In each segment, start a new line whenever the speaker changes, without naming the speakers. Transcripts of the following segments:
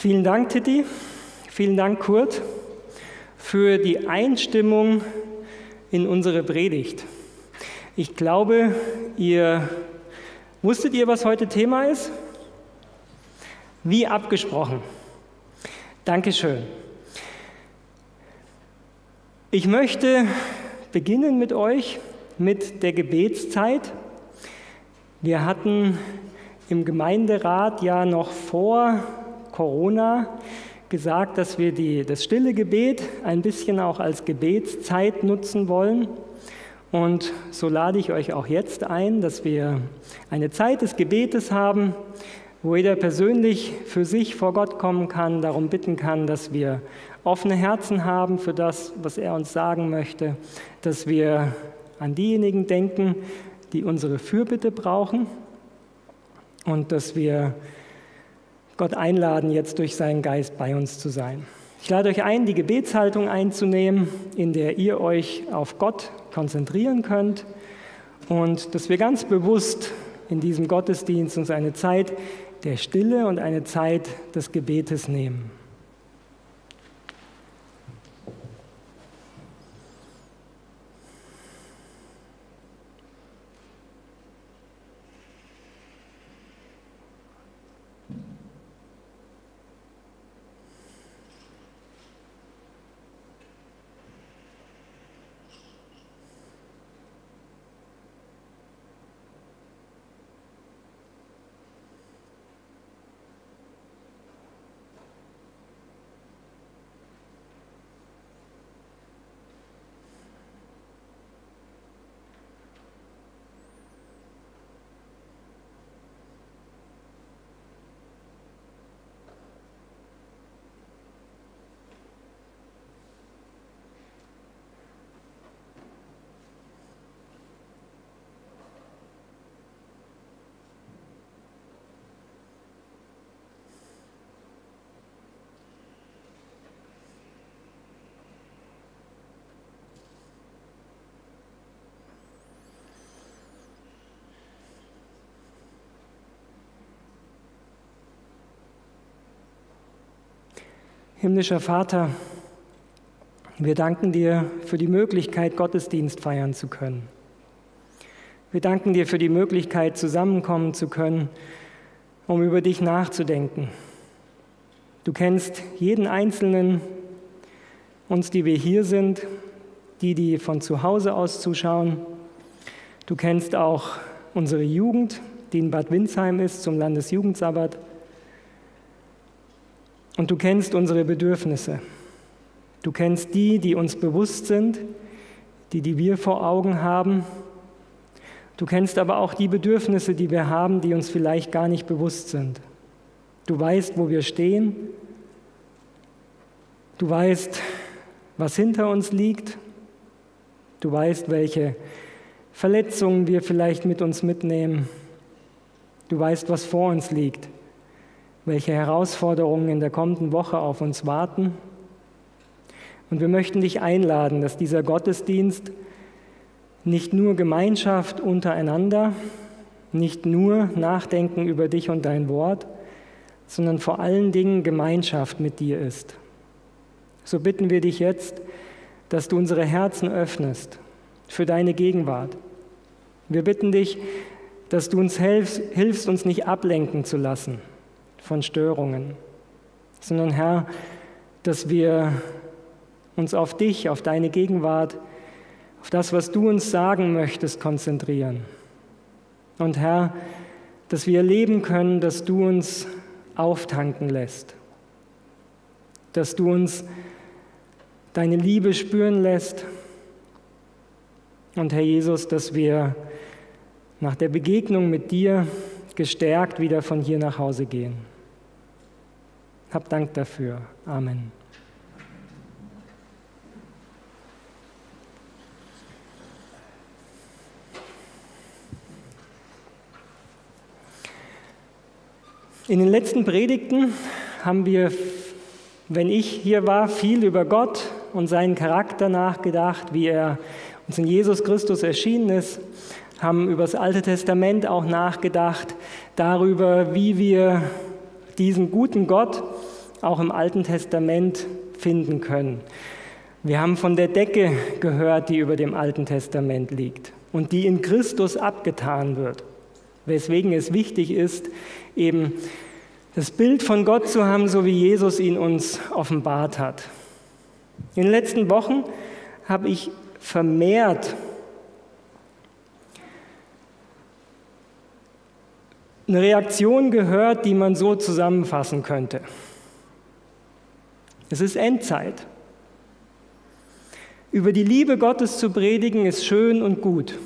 Vielen Dank, Titi. Vielen Dank, Kurt, für die Einstimmung in unsere Predigt. Ich glaube, ihr wusstet ihr, was heute Thema ist? Wie abgesprochen. Dankeschön. Ich möchte beginnen mit euch mit der Gebetszeit. Wir hatten im Gemeinderat ja noch vor Corona gesagt, dass wir die, das stille Gebet ein bisschen auch als Gebetszeit nutzen wollen. Und so lade ich euch auch jetzt ein, dass wir eine Zeit des Gebetes haben, wo jeder persönlich für sich vor Gott kommen kann, darum bitten kann, dass wir offene Herzen haben für das, was er uns sagen möchte, dass wir an diejenigen denken, die unsere Fürbitte brauchen und dass wir Gott einladen, jetzt durch seinen Geist bei uns zu sein. Ich lade euch ein, die Gebetshaltung einzunehmen, in der ihr euch auf Gott konzentrieren könnt und dass wir ganz bewusst in diesem Gottesdienst uns eine Zeit der Stille und eine Zeit des Gebetes nehmen. Himmlischer Vater, wir danken dir für die Möglichkeit, Gottesdienst feiern zu können. Wir danken dir für die Möglichkeit, zusammenkommen zu können, um über dich nachzudenken. Du kennst jeden Einzelnen, uns, die wir hier sind, die, die von zu Hause aus zuschauen. Du kennst auch unsere Jugend, die in Bad Windsheim ist, zum Landesjugendsabbat. Und du kennst unsere Bedürfnisse. Du kennst die, die uns bewusst sind, die, die wir vor Augen haben. Du kennst aber auch die Bedürfnisse, die wir haben, die uns vielleicht gar nicht bewusst sind. Du weißt, wo wir stehen. Du weißt, was hinter uns liegt. Du weißt, welche Verletzungen wir vielleicht mit uns mitnehmen. Du weißt, was vor uns liegt welche Herausforderungen in der kommenden Woche auf uns warten. Und wir möchten dich einladen, dass dieser Gottesdienst nicht nur Gemeinschaft untereinander, nicht nur Nachdenken über dich und dein Wort, sondern vor allen Dingen Gemeinschaft mit dir ist. So bitten wir dich jetzt, dass du unsere Herzen öffnest für deine Gegenwart. Wir bitten dich, dass du uns hilfst, hilfst uns nicht ablenken zu lassen von Störungen, sondern Herr, dass wir uns auf dich, auf deine Gegenwart, auf das, was du uns sagen möchtest, konzentrieren. Und Herr, dass wir erleben können, dass du uns auftanken lässt, dass du uns deine Liebe spüren lässt. Und Herr Jesus, dass wir nach der Begegnung mit dir gestärkt wieder von hier nach Hause gehen. Hab Dank dafür. Amen. In den letzten Predigten haben wir, wenn ich hier war, viel über Gott und seinen Charakter nachgedacht, wie er uns in Jesus Christus erschienen ist, haben über das Alte Testament auch nachgedacht, darüber, wie wir diesen guten Gott auch im Alten Testament finden können. Wir haben von der Decke gehört, die über dem Alten Testament liegt und die in Christus abgetan wird. Weswegen es wichtig ist, eben das Bild von Gott zu haben, so wie Jesus ihn uns offenbart hat. In den letzten Wochen habe ich vermehrt eine Reaktion gehört, die man so zusammenfassen könnte. Es ist Endzeit. Über die Liebe Gottes zu predigen ist schön und gut.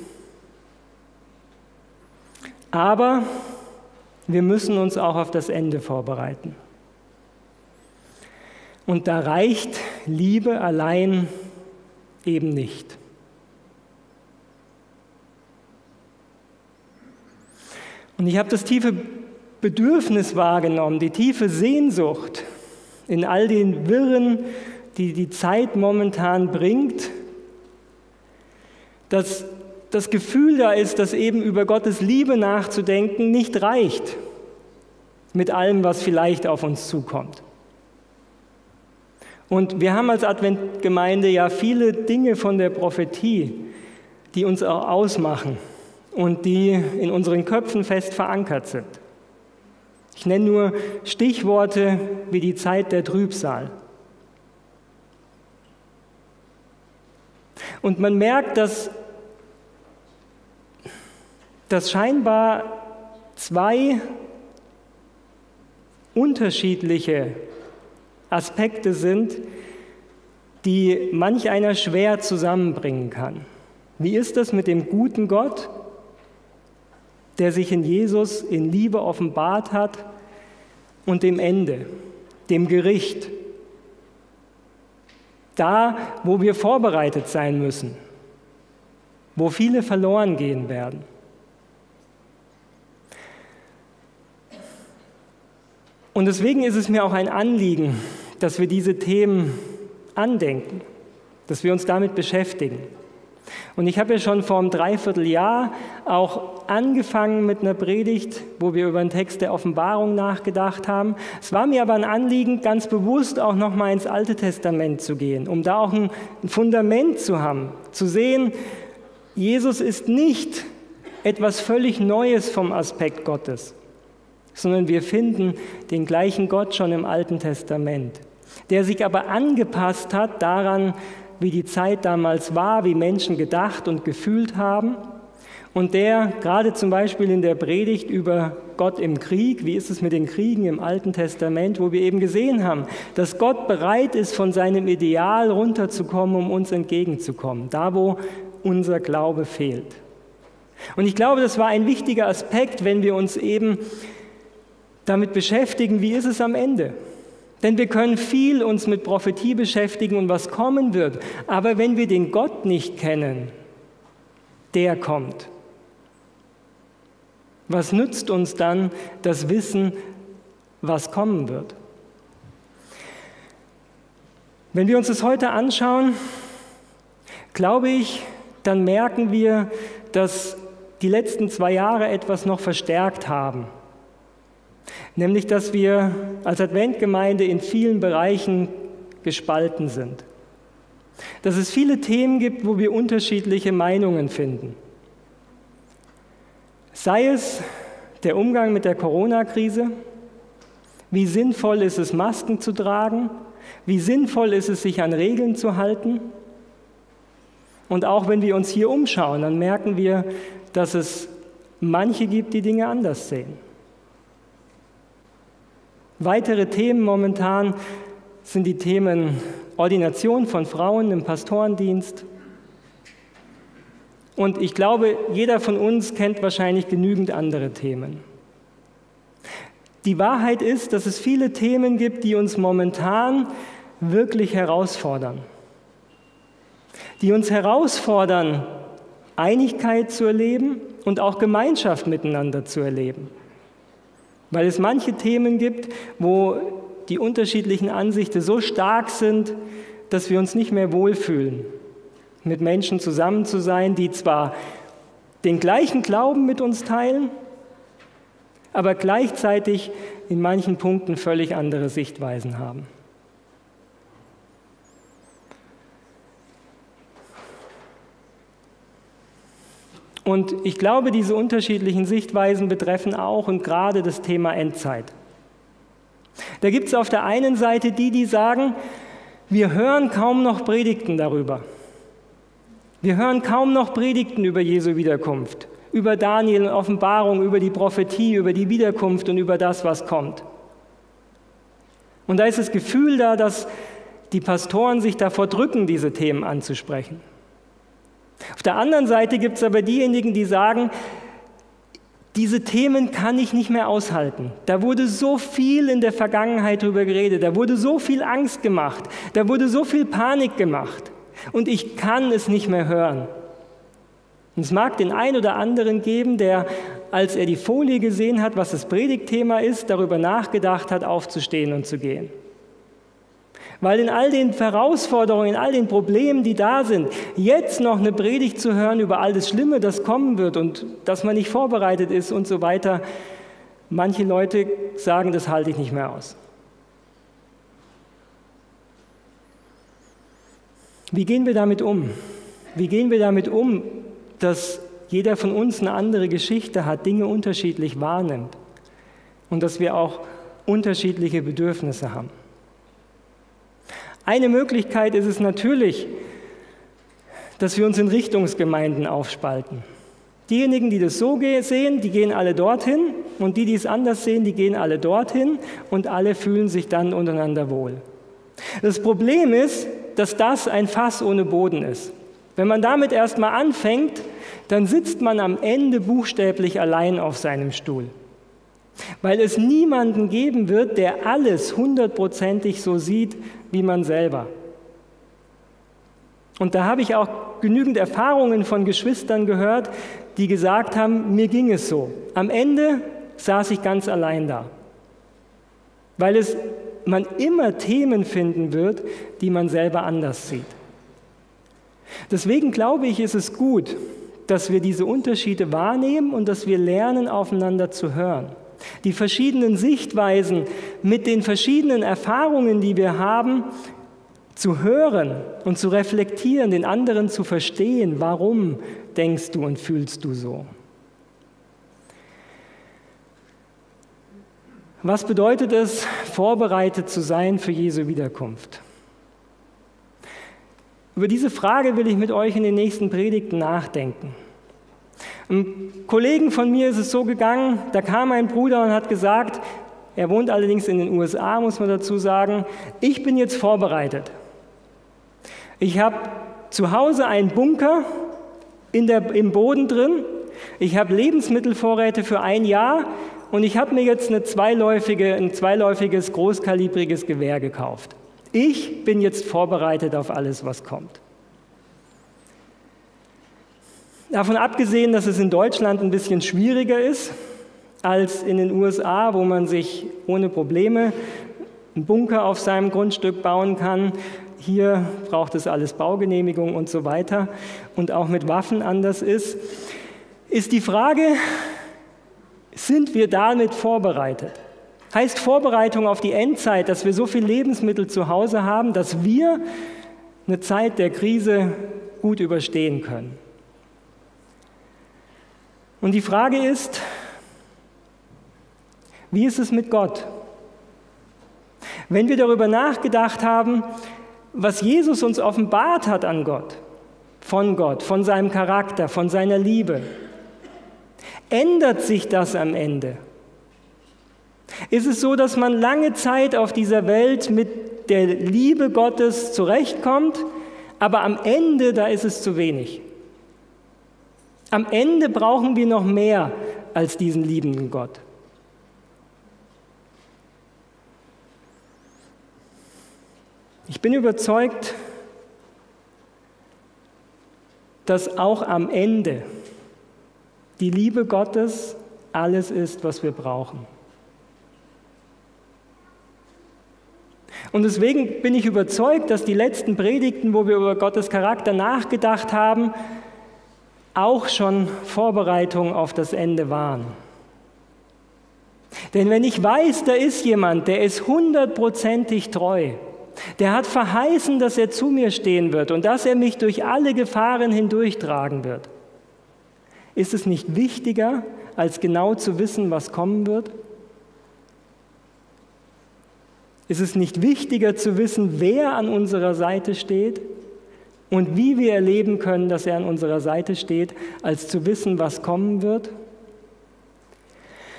Aber wir müssen uns auch auf das Ende vorbereiten. Und da reicht Liebe allein eben nicht. Und ich habe das tiefe Bedürfnis wahrgenommen, die tiefe Sehnsucht in all den Wirren, die die Zeit momentan bringt, dass das Gefühl da ist, dass eben über Gottes Liebe nachzudenken nicht reicht mit allem, was vielleicht auf uns zukommt. Und wir haben als Adventgemeinde ja viele Dinge von der Prophetie, die uns auch ausmachen und die in unseren Köpfen fest verankert sind. Ich nenne nur Stichworte wie die Zeit der Trübsal. Und man merkt, dass, dass scheinbar zwei unterschiedliche Aspekte sind, die manch einer schwer zusammenbringen kann. Wie ist das mit dem guten Gott der sich in Jesus in Liebe offenbart hat und dem Ende, dem Gericht. Da, wo wir vorbereitet sein müssen, wo viele verloren gehen werden. Und deswegen ist es mir auch ein Anliegen, dass wir diese Themen andenken, dass wir uns damit beschäftigen. Und ich habe ja schon vor einem Dreivierteljahr auch angefangen mit einer Predigt, wo wir über den Text der Offenbarung nachgedacht haben. Es war mir aber ein Anliegen, ganz bewusst auch nochmal ins Alte Testament zu gehen, um da auch ein Fundament zu haben, zu sehen, Jesus ist nicht etwas völlig Neues vom Aspekt Gottes, sondern wir finden den gleichen Gott schon im Alten Testament, der sich aber angepasst hat daran, wie die Zeit damals war, wie Menschen gedacht und gefühlt haben. Und der gerade zum Beispiel in der Predigt über Gott im Krieg, wie ist es mit den Kriegen im Alten Testament, wo wir eben gesehen haben, dass Gott bereit ist, von seinem Ideal runterzukommen, um uns entgegenzukommen, da wo unser Glaube fehlt. Und ich glaube, das war ein wichtiger Aspekt, wenn wir uns eben damit beschäftigen, wie ist es am Ende? Denn wir können viel uns mit Prophetie beschäftigen und was kommen wird. Aber wenn wir den Gott nicht kennen, der kommt. Was nützt uns dann das Wissen, was kommen wird? Wenn wir uns das heute anschauen, glaube ich, dann merken wir, dass die letzten zwei Jahre etwas noch verstärkt haben. Nämlich, dass wir als Adventgemeinde in vielen Bereichen gespalten sind. Dass es viele Themen gibt, wo wir unterschiedliche Meinungen finden. Sei es der Umgang mit der Corona-Krise, wie sinnvoll ist es, Masken zu tragen, wie sinnvoll ist es, sich an Regeln zu halten. Und auch wenn wir uns hier umschauen, dann merken wir, dass es manche gibt, die Dinge anders sehen. Weitere Themen momentan sind die Themen Ordination von Frauen im Pastorendienst. Und ich glaube, jeder von uns kennt wahrscheinlich genügend andere Themen. Die Wahrheit ist, dass es viele Themen gibt, die uns momentan wirklich herausfordern. Die uns herausfordern, Einigkeit zu erleben und auch Gemeinschaft miteinander zu erleben. Weil es manche Themen gibt, wo die unterschiedlichen Ansichten so stark sind, dass wir uns nicht mehr wohlfühlen, mit Menschen zusammen zu sein, die zwar den gleichen Glauben mit uns teilen, aber gleichzeitig in manchen Punkten völlig andere Sichtweisen haben. Und ich glaube, diese unterschiedlichen Sichtweisen betreffen auch und gerade das Thema Endzeit. Da gibt es auf der einen Seite die, die sagen, wir hören kaum noch Predigten darüber. Wir hören kaum noch Predigten über Jesu Wiederkunft, über Daniel und Offenbarung, über die Prophetie, über die Wiederkunft und über das, was kommt. Und da ist das Gefühl da, dass die Pastoren sich davor drücken, diese Themen anzusprechen. Auf der anderen Seite gibt es aber diejenigen, die sagen, diese Themen kann ich nicht mehr aushalten. Da wurde so viel in der Vergangenheit darüber geredet, da wurde so viel Angst gemacht, da wurde so viel Panik gemacht und ich kann es nicht mehr hören. Und es mag den einen oder anderen geben, der, als er die Folie gesehen hat, was das Predigtthema ist, darüber nachgedacht hat, aufzustehen und zu gehen. Weil in all den Herausforderungen, in all den Problemen, die da sind, jetzt noch eine Predigt zu hören über all das Schlimme, das kommen wird und dass man nicht vorbereitet ist und so weiter, manche Leute sagen, das halte ich nicht mehr aus. Wie gehen wir damit um? Wie gehen wir damit um, dass jeder von uns eine andere Geschichte hat, Dinge unterschiedlich wahrnimmt und dass wir auch unterschiedliche Bedürfnisse haben? Eine Möglichkeit ist es natürlich, dass wir uns in Richtungsgemeinden aufspalten. Diejenigen, die das so sehen, die gehen alle dorthin und die, die es anders sehen, die gehen alle dorthin und alle fühlen sich dann untereinander wohl. Das Problem ist, dass das ein Fass ohne Boden ist. Wenn man damit erstmal anfängt, dann sitzt man am Ende buchstäblich allein auf seinem Stuhl. Weil es niemanden geben wird, der alles hundertprozentig so sieht wie man selber. Und da habe ich auch genügend Erfahrungen von Geschwistern gehört, die gesagt haben, mir ging es so. Am Ende saß ich ganz allein da. Weil es man immer Themen finden wird, die man selber anders sieht. Deswegen glaube ich, ist es gut, dass wir diese Unterschiede wahrnehmen und dass wir lernen, aufeinander zu hören. Die verschiedenen Sichtweisen mit den verschiedenen Erfahrungen, die wir haben, zu hören und zu reflektieren, den anderen zu verstehen, warum denkst du und fühlst du so. Was bedeutet es, vorbereitet zu sein für Jesu Wiederkunft? Über diese Frage will ich mit euch in den nächsten Predigten nachdenken. Einem Kollegen von mir ist es so gegangen, da kam ein Bruder und hat gesagt, er wohnt allerdings in den USA, muss man dazu sagen, ich bin jetzt vorbereitet. Ich habe zu Hause einen Bunker der, im Boden drin, ich habe Lebensmittelvorräte für ein Jahr und ich habe mir jetzt zweiläufige, ein zweiläufiges, großkalibriges Gewehr gekauft. Ich bin jetzt vorbereitet auf alles, was kommt. Davon abgesehen, dass es in Deutschland ein bisschen schwieriger ist als in den USA, wo man sich ohne Probleme einen Bunker auf seinem Grundstück bauen kann. Hier braucht es alles Baugenehmigung und so weiter und auch mit Waffen anders ist, ist die Frage, sind wir damit vorbereitet? Heißt Vorbereitung auf die Endzeit, dass wir so viel Lebensmittel zu Hause haben, dass wir eine Zeit der Krise gut überstehen können? Und die Frage ist, wie ist es mit Gott? Wenn wir darüber nachgedacht haben, was Jesus uns offenbart hat an Gott, von Gott, von seinem Charakter, von seiner Liebe, ändert sich das am Ende? Ist es so, dass man lange Zeit auf dieser Welt mit der Liebe Gottes zurechtkommt, aber am Ende, da ist es zu wenig? Am Ende brauchen wir noch mehr als diesen liebenden Gott. Ich bin überzeugt, dass auch am Ende die Liebe Gottes alles ist, was wir brauchen. Und deswegen bin ich überzeugt, dass die letzten Predigten, wo wir über Gottes Charakter nachgedacht haben, auch schon Vorbereitungen auf das Ende waren. Denn wenn ich weiß, da ist jemand, der ist hundertprozentig treu, der hat verheißen, dass er zu mir stehen wird und dass er mich durch alle Gefahren hindurchtragen wird, ist es nicht wichtiger, als genau zu wissen, was kommen wird? Ist es nicht wichtiger zu wissen, wer an unserer Seite steht und wie wir erleben können, dass er an unserer Seite steht, als zu wissen, was kommen wird?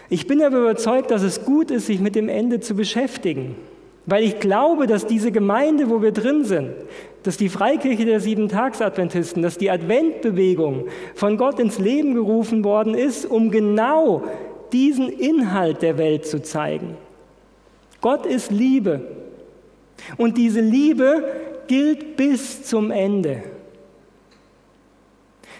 Ich bin aber überzeugt, dass es gut ist, sich mit dem Ende zu beschäftigen, weil ich glaube, dass diese Gemeinde, wo wir drin sind, dass die Freikirche der Sieben-Tags-Adventisten, dass die Adventbewegung von Gott ins Leben gerufen worden ist, um genau diesen Inhalt der Welt zu zeigen. Gott ist Liebe. Und diese Liebe gilt bis zum Ende.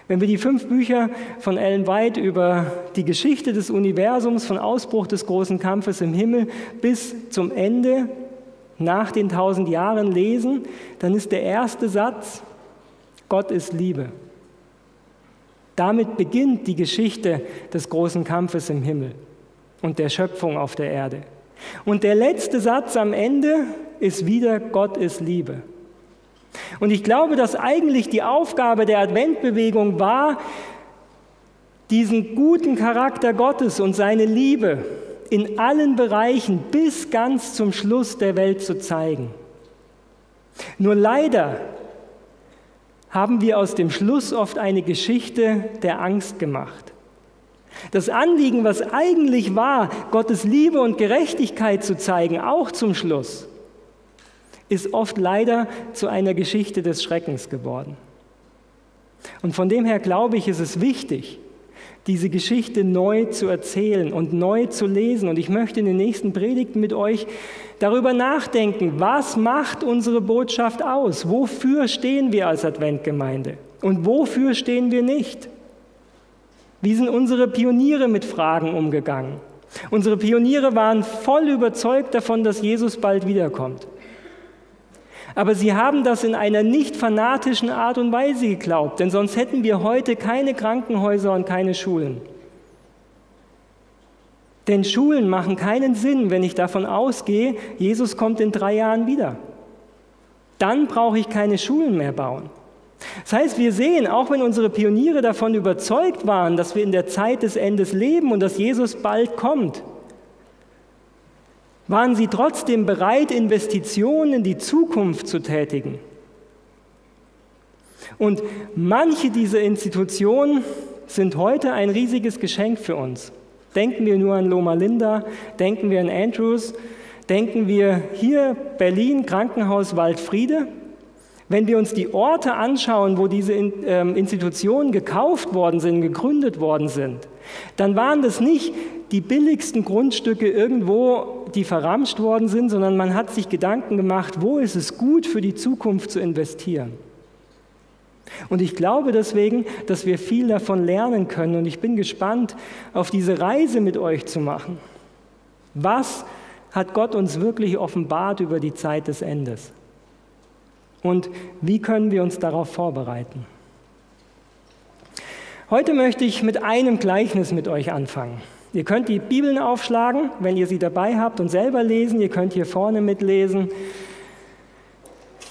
Wenn wir die fünf Bücher von Ellen White über die Geschichte des Universums, von Ausbruch des großen Kampfes im Himmel bis zum Ende nach den tausend Jahren lesen, dann ist der erste Satz, Gott ist Liebe. Damit beginnt die Geschichte des großen Kampfes im Himmel und der Schöpfung auf der Erde. Und der letzte Satz am Ende ist wieder, Gott ist Liebe. Und ich glaube, dass eigentlich die Aufgabe der Adventbewegung war, diesen guten Charakter Gottes und seine Liebe in allen Bereichen bis ganz zum Schluss der Welt zu zeigen. Nur leider haben wir aus dem Schluss oft eine Geschichte der Angst gemacht. Das Anliegen, was eigentlich war, Gottes Liebe und Gerechtigkeit zu zeigen, auch zum Schluss, ist oft leider zu einer Geschichte des Schreckens geworden. Und von dem her glaube ich, ist es wichtig, diese Geschichte neu zu erzählen und neu zu lesen. Und ich möchte in den nächsten Predigten mit euch darüber nachdenken, was macht unsere Botschaft aus? Wofür stehen wir als Adventgemeinde? Und wofür stehen wir nicht? Wie sind unsere Pioniere mit Fragen umgegangen? Unsere Pioniere waren voll überzeugt davon, dass Jesus bald wiederkommt. Aber sie haben das in einer nicht fanatischen Art und Weise geglaubt, denn sonst hätten wir heute keine Krankenhäuser und keine Schulen. Denn Schulen machen keinen Sinn, wenn ich davon ausgehe, Jesus kommt in drei Jahren wieder. Dann brauche ich keine Schulen mehr bauen. Das heißt, wir sehen, auch wenn unsere Pioniere davon überzeugt waren, dass wir in der Zeit des Endes leben und dass Jesus bald kommt, waren sie trotzdem bereit, Investitionen in die Zukunft zu tätigen. Und manche dieser Institutionen sind heute ein riesiges Geschenk für uns. Denken wir nur an Loma Linda, denken wir an Andrews, denken wir hier Berlin, Krankenhaus Waldfriede, wenn wir uns die Orte anschauen, wo diese ähm, Institutionen gekauft worden sind, gegründet worden sind, dann waren das nicht die billigsten Grundstücke irgendwo, die verramscht worden sind, sondern man hat sich Gedanken gemacht, wo ist es gut für die Zukunft zu investieren. Und ich glaube deswegen, dass wir viel davon lernen können und ich bin gespannt, auf diese Reise mit euch zu machen. Was hat Gott uns wirklich offenbart über die Zeit des Endes? Und wie können wir uns darauf vorbereiten? Heute möchte ich mit einem Gleichnis mit euch anfangen. Ihr könnt die Bibeln aufschlagen, wenn ihr sie dabei habt und selber lesen. Ihr könnt hier vorne mitlesen.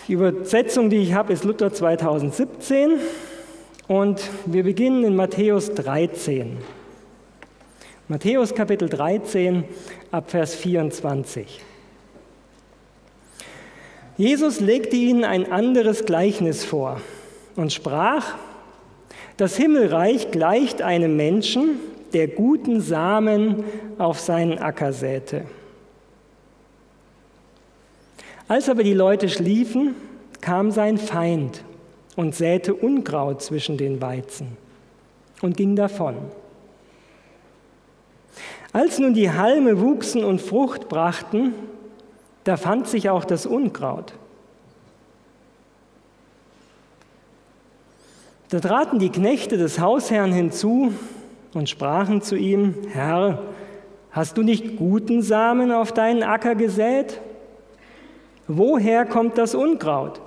Die Übersetzung, die ich habe, ist Luther 2017 und wir beginnen in Matthäus 13. Matthäus Kapitel 13 ab Vers 24. Jesus legte ihnen ein anderes Gleichnis vor und sprach, das Himmelreich gleicht einem Menschen, der guten Samen auf seinen Acker säte. Als aber die Leute schliefen, kam sein Feind und säte Unkraut zwischen den Weizen und ging davon. Als nun die Halme wuchsen und Frucht brachten, da fand sich auch das Unkraut. Da traten die Knechte des Hausherrn hinzu und sprachen zu ihm, Herr, hast du nicht guten Samen auf deinen Acker gesät? Woher kommt das Unkraut?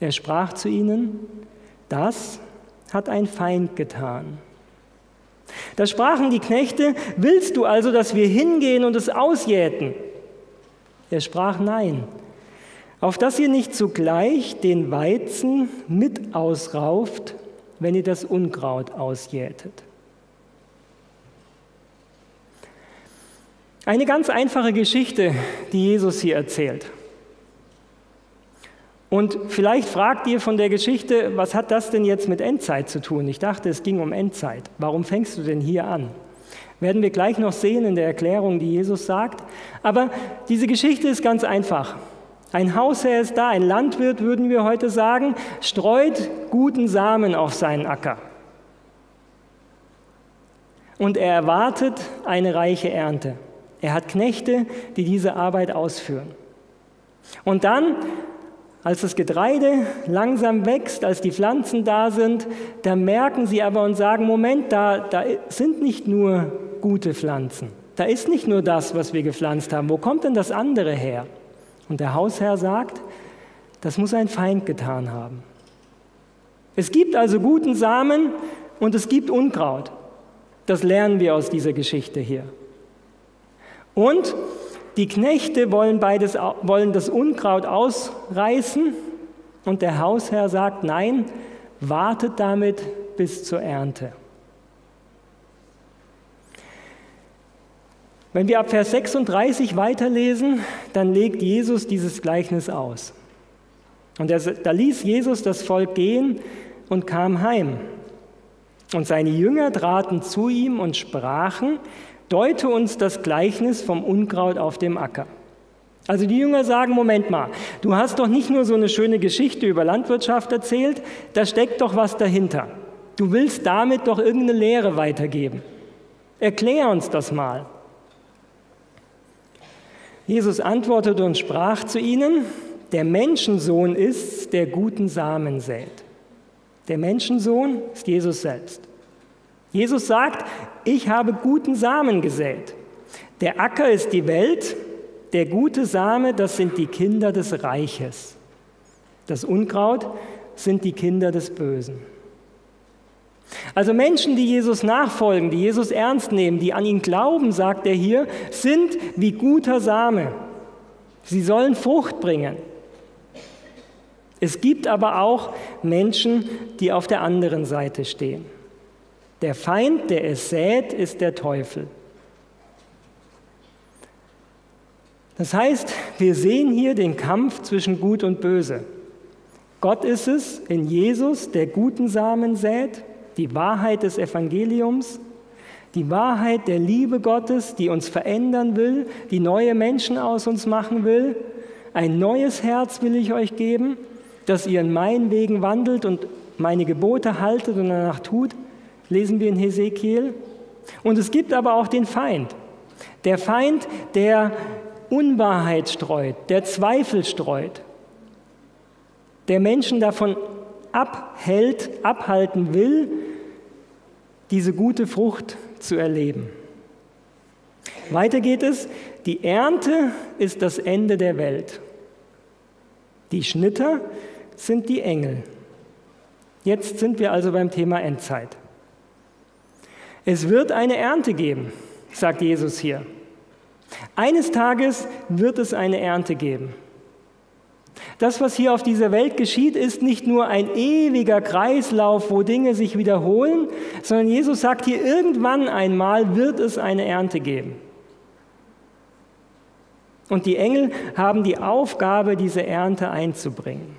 Er sprach zu ihnen, das hat ein Feind getan. Da sprachen die Knechte, willst du also, dass wir hingehen und es ausjäten? Er sprach, nein, auf dass ihr nicht zugleich den Weizen mit ausrauft, wenn ihr das Unkraut ausjätet. Eine ganz einfache Geschichte, die Jesus hier erzählt. Und vielleicht fragt ihr von der Geschichte, was hat das denn jetzt mit Endzeit zu tun? Ich dachte, es ging um Endzeit. Warum fängst du denn hier an? Werden wir gleich noch sehen in der Erklärung, die Jesus sagt. Aber diese Geschichte ist ganz einfach. Ein Hausherr ist da, ein Landwirt, würden wir heute sagen, streut guten Samen auf seinen Acker. Und er erwartet eine reiche Ernte. Er hat Knechte, die diese Arbeit ausführen. Und dann als das Getreide langsam wächst, als die Pflanzen da sind, da merken sie aber und sagen, Moment, da, da sind nicht nur gute Pflanzen. Da ist nicht nur das, was wir gepflanzt haben. Wo kommt denn das andere her? Und der Hausherr sagt, das muss ein Feind getan haben. Es gibt also guten Samen und es gibt Unkraut. Das lernen wir aus dieser Geschichte hier. Und die Knechte wollen, beides, wollen das Unkraut ausreißen und der Hausherr sagt, nein, wartet damit bis zur Ernte. Wenn wir ab Vers 36 weiterlesen, dann legt Jesus dieses Gleichnis aus. Und er, da ließ Jesus das Volk gehen und kam heim. Und seine Jünger traten zu ihm und sprachen, deute uns das Gleichnis vom Unkraut auf dem Acker. Also die Jünger sagen, Moment mal, du hast doch nicht nur so eine schöne Geschichte über Landwirtschaft erzählt, da steckt doch was dahinter. Du willst damit doch irgendeine Lehre weitergeben. Erklär uns das mal. Jesus antwortete und sprach zu ihnen, der Menschensohn ist, der guten Samen sät. Der Menschensohn ist Jesus selbst. Jesus sagt, ich habe guten Samen gesät. Der Acker ist die Welt, der gute Same, das sind die Kinder des Reiches. Das Unkraut sind die Kinder des Bösen. Also Menschen, die Jesus nachfolgen, die Jesus ernst nehmen, die an ihn glauben, sagt er hier, sind wie guter Same. Sie sollen Frucht bringen. Es gibt aber auch Menschen, die auf der anderen Seite stehen. Der Feind, der es sät, ist der Teufel. Das heißt, wir sehen hier den Kampf zwischen Gut und Böse. Gott ist es in Jesus, der guten Samen sät, die Wahrheit des Evangeliums, die Wahrheit der Liebe Gottes, die uns verändern will, die neue Menschen aus uns machen will. Ein neues Herz will ich euch geben, dass ihr in meinen Wegen wandelt und meine Gebote haltet und danach tut lesen wir in Hesekiel. Und es gibt aber auch den Feind. Der Feind, der Unwahrheit streut, der Zweifel streut, der Menschen davon abhält, abhalten will, diese gute Frucht zu erleben. Weiter geht es, die Ernte ist das Ende der Welt. Die Schnitter sind die Engel. Jetzt sind wir also beim Thema Endzeit. Es wird eine Ernte geben, sagt Jesus hier. Eines Tages wird es eine Ernte geben. Das, was hier auf dieser Welt geschieht, ist nicht nur ein ewiger Kreislauf, wo Dinge sich wiederholen, sondern Jesus sagt hier, irgendwann einmal wird es eine Ernte geben. Und die Engel haben die Aufgabe, diese Ernte einzubringen.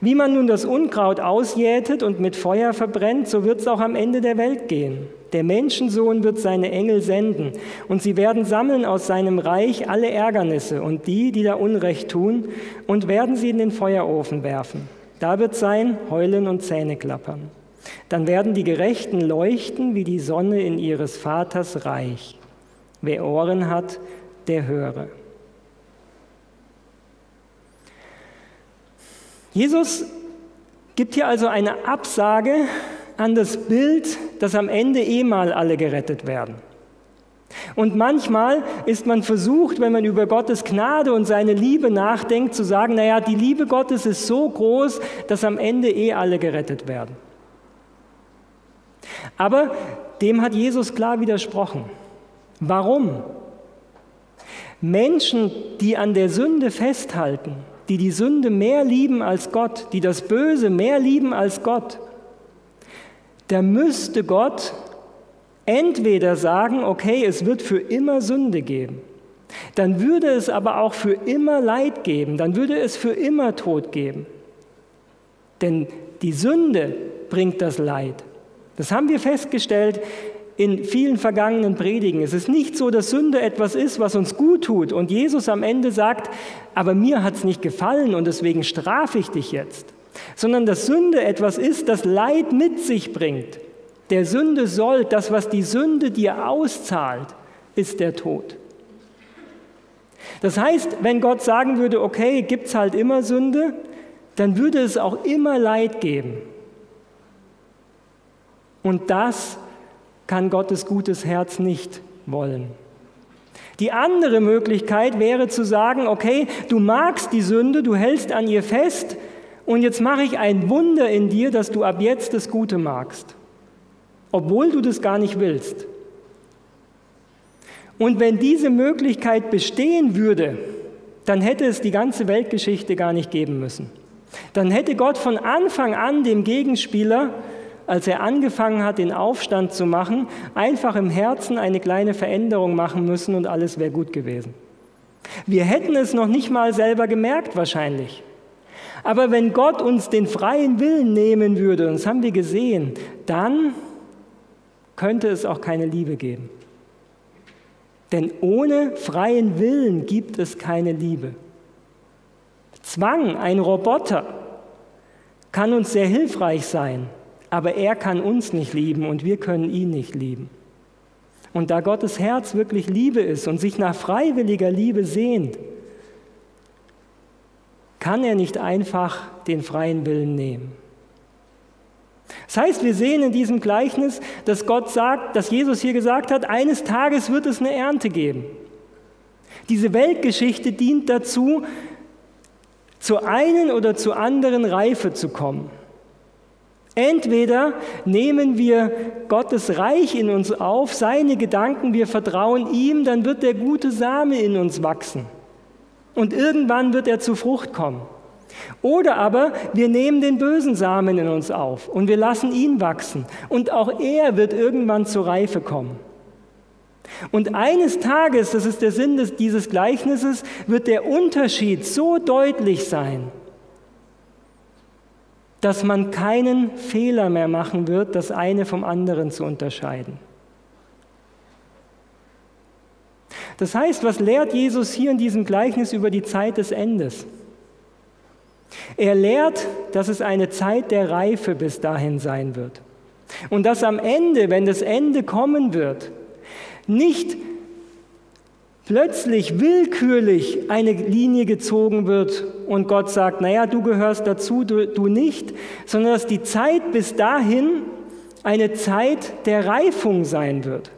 Wie man nun das Unkraut ausjätet und mit Feuer verbrennt, so wird es auch am Ende der Welt gehen. Der Menschensohn wird seine Engel senden, und sie werden sammeln aus seinem Reich alle Ärgernisse und die, die da Unrecht tun, und werden sie in den Feuerofen werfen. Da wird sein Heulen und Zähneklappern. Dann werden die Gerechten leuchten wie die Sonne in ihres Vaters Reich. Wer Ohren hat, der höre. Jesus gibt hier also eine Absage an das Bild, dass am Ende eh mal alle gerettet werden. Und manchmal ist man versucht, wenn man über Gottes Gnade und seine Liebe nachdenkt, zu sagen, naja, die Liebe Gottes ist so groß, dass am Ende eh alle gerettet werden. Aber dem hat Jesus klar widersprochen. Warum? Menschen, die an der Sünde festhalten, die die Sünde mehr lieben als Gott, die das Böse mehr lieben als Gott, da müsste Gott entweder sagen, okay, es wird für immer Sünde geben, dann würde es aber auch für immer Leid geben, dann würde es für immer Tod geben. Denn die Sünde bringt das Leid. Das haben wir festgestellt in vielen vergangenen Predigen. Es ist nicht so, dass Sünde etwas ist, was uns gut tut und Jesus am Ende sagt, aber mir hat es nicht gefallen und deswegen strafe ich dich jetzt, sondern dass Sünde etwas ist, das Leid mit sich bringt. Der Sünde soll, das, was die Sünde dir auszahlt, ist der Tod. Das heißt, wenn Gott sagen würde, okay, gibt es halt immer Sünde, dann würde es auch immer Leid geben. Und das kann Gottes gutes Herz nicht wollen. Die andere Möglichkeit wäre zu sagen, okay, du magst die Sünde, du hältst an ihr fest und jetzt mache ich ein Wunder in dir, dass du ab jetzt das Gute magst, obwohl du das gar nicht willst. Und wenn diese Möglichkeit bestehen würde, dann hätte es die ganze Weltgeschichte gar nicht geben müssen. Dann hätte Gott von Anfang an dem Gegenspieler, als er angefangen hat, den Aufstand zu machen, einfach im Herzen eine kleine Veränderung machen müssen und alles wäre gut gewesen. Wir hätten es noch nicht mal selber gemerkt wahrscheinlich. Aber wenn Gott uns den freien Willen nehmen würde, und das haben wir gesehen, dann könnte es auch keine Liebe geben. Denn ohne freien Willen gibt es keine Liebe. Zwang, ein Roboter, kann uns sehr hilfreich sein, aber er kann uns nicht lieben und wir können ihn nicht lieben. Und da Gottes Herz wirklich Liebe ist und sich nach freiwilliger Liebe sehnt, kann er nicht einfach den freien Willen nehmen. Das heißt, wir sehen in diesem Gleichnis, dass Gott sagt, dass Jesus hier gesagt hat, eines Tages wird es eine Ernte geben. Diese Weltgeschichte dient dazu, zur einen oder zur anderen Reife zu kommen. Entweder nehmen wir Gottes Reich in uns auf, seine Gedanken, wir vertrauen ihm, dann wird der gute Same in uns wachsen. Und irgendwann wird er zu Frucht kommen. Oder aber wir nehmen den bösen Samen in uns auf und wir lassen ihn wachsen. Und auch er wird irgendwann zur Reife kommen. Und eines Tages, das ist der Sinn des, dieses Gleichnisses, wird der Unterschied so deutlich sein, dass man keinen Fehler mehr machen wird, das eine vom anderen zu unterscheiden. Das heißt, was lehrt Jesus hier in diesem Gleichnis über die Zeit des Endes? Er lehrt, dass es eine Zeit der Reife bis dahin sein wird. Und dass am Ende, wenn das Ende kommen wird, nicht plötzlich willkürlich eine Linie gezogen wird und Gott sagt, naja, du gehörst dazu, du, du nicht, sondern dass die Zeit bis dahin eine Zeit der Reifung sein wird.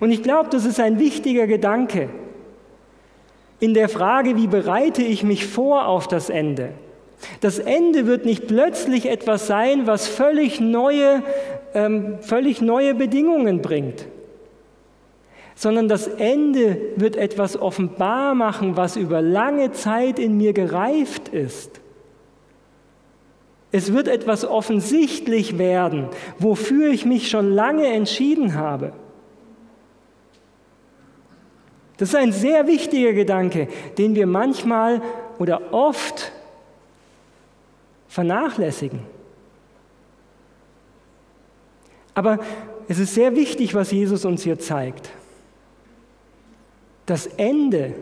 Und ich glaube, das ist ein wichtiger Gedanke, in der Frage, wie bereite ich mich vor auf das Ende. Das Ende wird nicht plötzlich etwas sein, was völlig neue, ähm, völlig neue Bedingungen bringt, sondern das Ende wird etwas offenbar machen, was über lange Zeit in mir gereift ist. Es wird etwas offensichtlich werden, wofür ich mich schon lange entschieden habe. Das ist ein sehr wichtiger Gedanke, den wir manchmal oder oft vernachlässigen. Aber es ist sehr wichtig, was Jesus uns hier zeigt. Das Ende,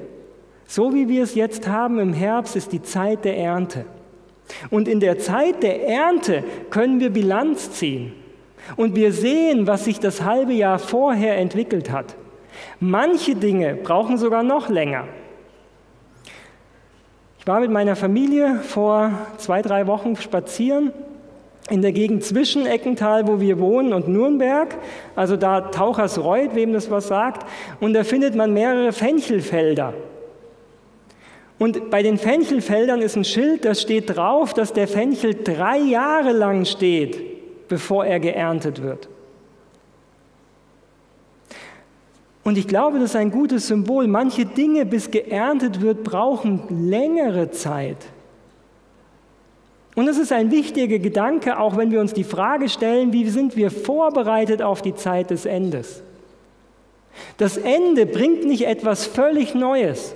so wie wir es jetzt haben im Herbst, ist die Zeit der Ernte. Und in der Zeit der Ernte können wir Bilanz ziehen. Und wir sehen, was sich das halbe Jahr vorher entwickelt hat. Manche Dinge brauchen sogar noch länger. Ich war mit meiner Familie vor zwei, drei Wochen spazieren in der Gegend zwischen Eckental, wo wir wohnen, und Nürnberg, also da Tauchersreuth, wem das was sagt, und da findet man mehrere Fenchelfelder. Und bei den Fenchelfeldern ist ein Schild, da steht drauf, dass der Fenchel drei Jahre lang steht, bevor er geerntet wird. Und ich glaube, das ist ein gutes Symbol. Manche Dinge, bis geerntet wird, brauchen längere Zeit. Und das ist ein wichtiger Gedanke, auch wenn wir uns die Frage stellen, wie sind wir vorbereitet auf die Zeit des Endes? Das Ende bringt nicht etwas völlig Neues,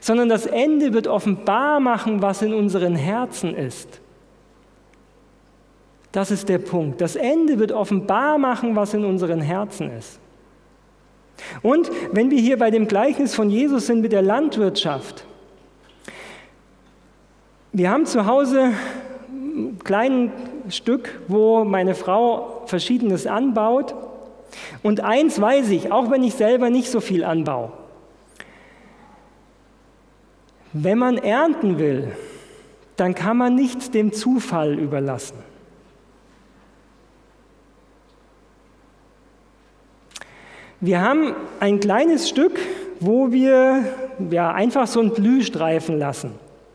sondern das Ende wird offenbar machen, was in unseren Herzen ist. Das ist der Punkt. Das Ende wird offenbar machen, was in unseren Herzen ist. Und wenn wir hier bei dem Gleichnis von Jesus sind mit der Landwirtschaft, wir haben zu Hause ein kleines Stück, wo meine Frau Verschiedenes anbaut. Und eins weiß ich, auch wenn ich selber nicht so viel anbaue. Wenn man ernten will, dann kann man nichts dem Zufall überlassen. Wir haben ein kleines Stück, wo wir ja, einfach so einen Blühstreifen lassen.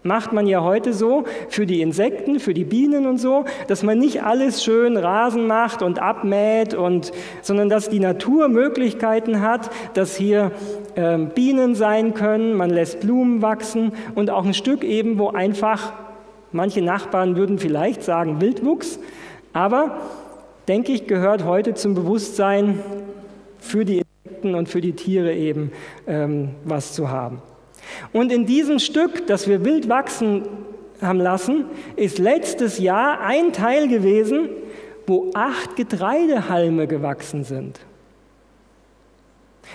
Macht man ja heute so für die Insekten, für die Bienen und so, dass man nicht alles schön Rasen macht und abmäht, und, sondern dass die Natur Möglichkeiten hat, dass hier äh, Bienen sein können, man lässt Blumen wachsen und auch ein Stück eben, wo einfach, manche Nachbarn würden vielleicht sagen Wildwuchs, aber denke ich, gehört heute zum Bewusstsein, für die Insekten und für die Tiere eben ähm, was zu haben. Und in diesem Stück, das wir wild wachsen haben lassen, ist letztes Jahr ein Teil gewesen, wo acht Getreidehalme gewachsen sind.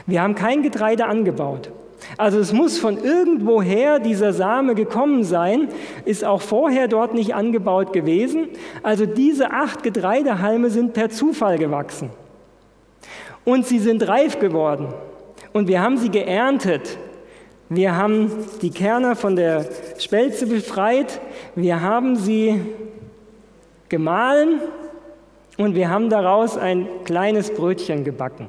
Wir haben kein Getreide angebaut. Also es muss von irgendwoher dieser Same gekommen sein, ist auch vorher dort nicht angebaut gewesen. Also diese acht Getreidehalme sind per Zufall gewachsen. Und sie sind reif geworden. Und wir haben sie geerntet. Wir haben die Kerne von der Spelze befreit. Wir haben sie gemahlen und wir haben daraus ein kleines Brötchen gebacken.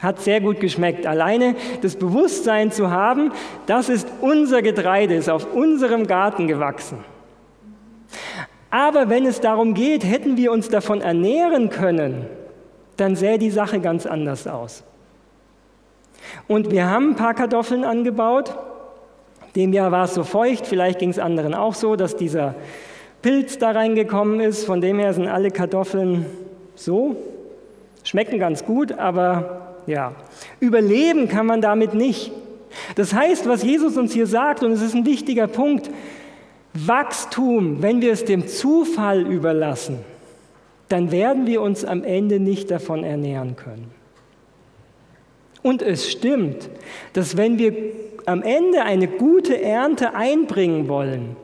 Hat sehr gut geschmeckt. Alleine das Bewusstsein zu haben, das ist unser Getreide, ist auf unserem Garten gewachsen. Aber wenn es darum geht, hätten wir uns davon ernähren können, dann sähe die Sache ganz anders aus. Und wir haben ein paar Kartoffeln angebaut. Dem Jahr war es so feucht, vielleicht ging es anderen auch so, dass dieser Pilz da reingekommen ist. Von dem her sind alle Kartoffeln so, schmecken ganz gut, aber ja, überleben kann man damit nicht. Das heißt, was Jesus uns hier sagt, und es ist ein wichtiger Punkt, Wachstum, wenn wir es dem Zufall überlassen, dann werden wir uns am Ende nicht davon ernähren können. Und es stimmt, dass wenn wir am Ende eine gute Ernte einbringen wollen,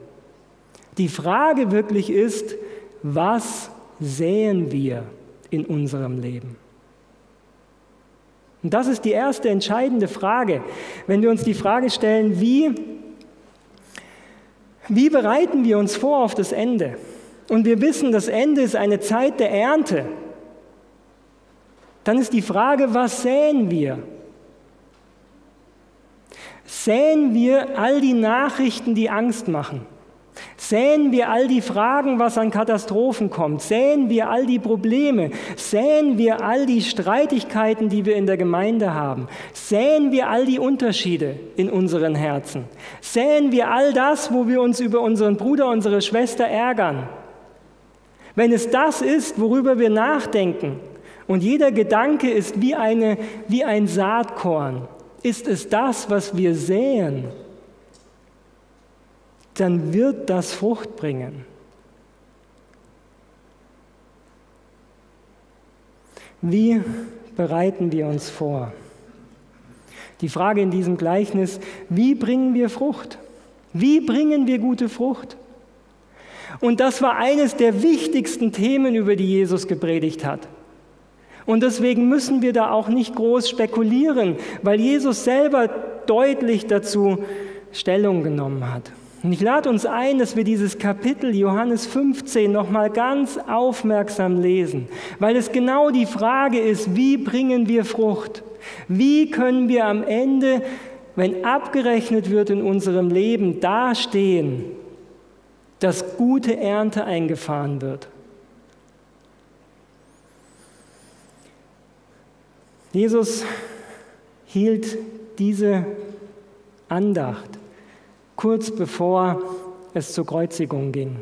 die Frage wirklich ist, was säen wir in unserem Leben? Und das ist die erste entscheidende Frage. Wenn wir uns die Frage stellen, wie, wie bereiten wir uns vor auf das Ende? und wir wissen, das Ende ist eine Zeit der Ernte, dann ist die Frage, was säen wir? Säen wir all die Nachrichten, die Angst machen? Säen wir all die Fragen, was an Katastrophen kommt? Säen wir all die Probleme? Säen wir all die Streitigkeiten, die wir in der Gemeinde haben? Säen wir all die Unterschiede in unseren Herzen? Säen wir all das, wo wir uns über unseren Bruder, unsere Schwester ärgern? Wenn es das ist, worüber wir nachdenken, und jeder Gedanke ist wie, eine, wie ein Saatkorn, ist es das, was wir säen, dann wird das Frucht bringen. Wie bereiten wir uns vor? Die Frage in diesem Gleichnis, wie bringen wir Frucht? Wie bringen wir gute Frucht? Und das war eines der wichtigsten Themen, über die Jesus gepredigt hat. Und deswegen müssen wir da auch nicht groß spekulieren, weil Jesus selber deutlich dazu Stellung genommen hat. Und ich lade uns ein, dass wir dieses Kapitel Johannes 15 nochmal ganz aufmerksam lesen, weil es genau die Frage ist, wie bringen wir Frucht? Wie können wir am Ende, wenn abgerechnet wird in unserem Leben, dastehen dass gute Ernte eingefahren wird. Jesus hielt diese Andacht kurz bevor es zur Kreuzigung ging,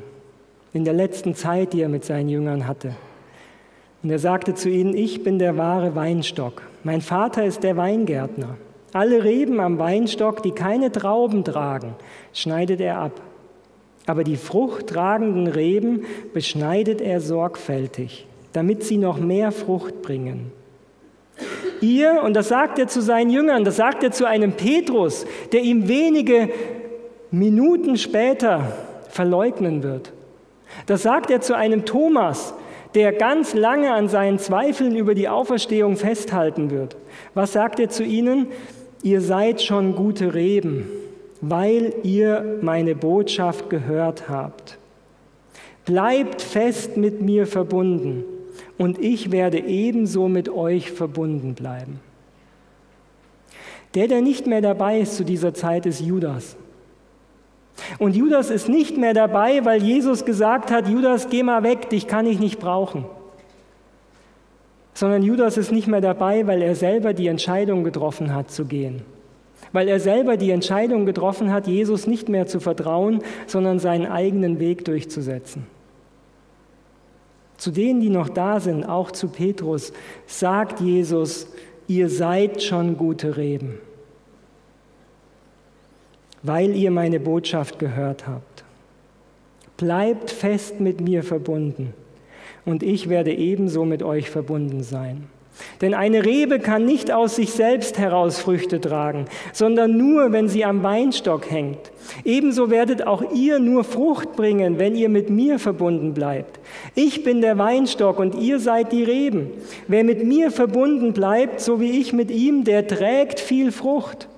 in der letzten Zeit, die er mit seinen Jüngern hatte. Und er sagte zu ihnen, ich bin der wahre Weinstock, mein Vater ist der Weingärtner. Alle Reben am Weinstock, die keine Trauben tragen, schneidet er ab. Aber die fruchttragenden Reben beschneidet er sorgfältig, damit sie noch mehr Frucht bringen. Ihr, und das sagt er zu seinen Jüngern, das sagt er zu einem Petrus, der ihm wenige Minuten später verleugnen wird. Das sagt er zu einem Thomas, der ganz lange an seinen Zweifeln über die Auferstehung festhalten wird. Was sagt er zu ihnen? Ihr seid schon gute Reben, weil ihr meine Botschaft gehört habt. Bleibt fest mit mir verbunden und ich werde ebenso mit euch verbunden bleiben. Der, der nicht mehr dabei ist zu dieser Zeit, ist Judas. Und Judas ist nicht mehr dabei, weil Jesus gesagt hat, Judas, geh mal weg, dich kann ich nicht brauchen. Sondern Judas ist nicht mehr dabei, weil er selber die Entscheidung getroffen hat zu gehen. Weil er selber die Entscheidung getroffen hat, Jesus nicht mehr zu vertrauen, sondern seinen eigenen Weg durchzusetzen. Zu denen, die noch da sind, auch zu Petrus, sagt Jesus, ihr seid schon gute Reben weil ihr meine Botschaft gehört habt. Bleibt fest mit mir verbunden und ich werde ebenso mit euch verbunden sein. Denn eine Rebe kann nicht aus sich selbst heraus Früchte tragen, sondern nur, wenn sie am Weinstock hängt. Ebenso werdet auch ihr nur Frucht bringen, wenn ihr mit mir verbunden bleibt. Ich bin der Weinstock und ihr seid die Reben. Wer mit mir verbunden bleibt, so wie ich mit ihm, der trägt viel Frucht.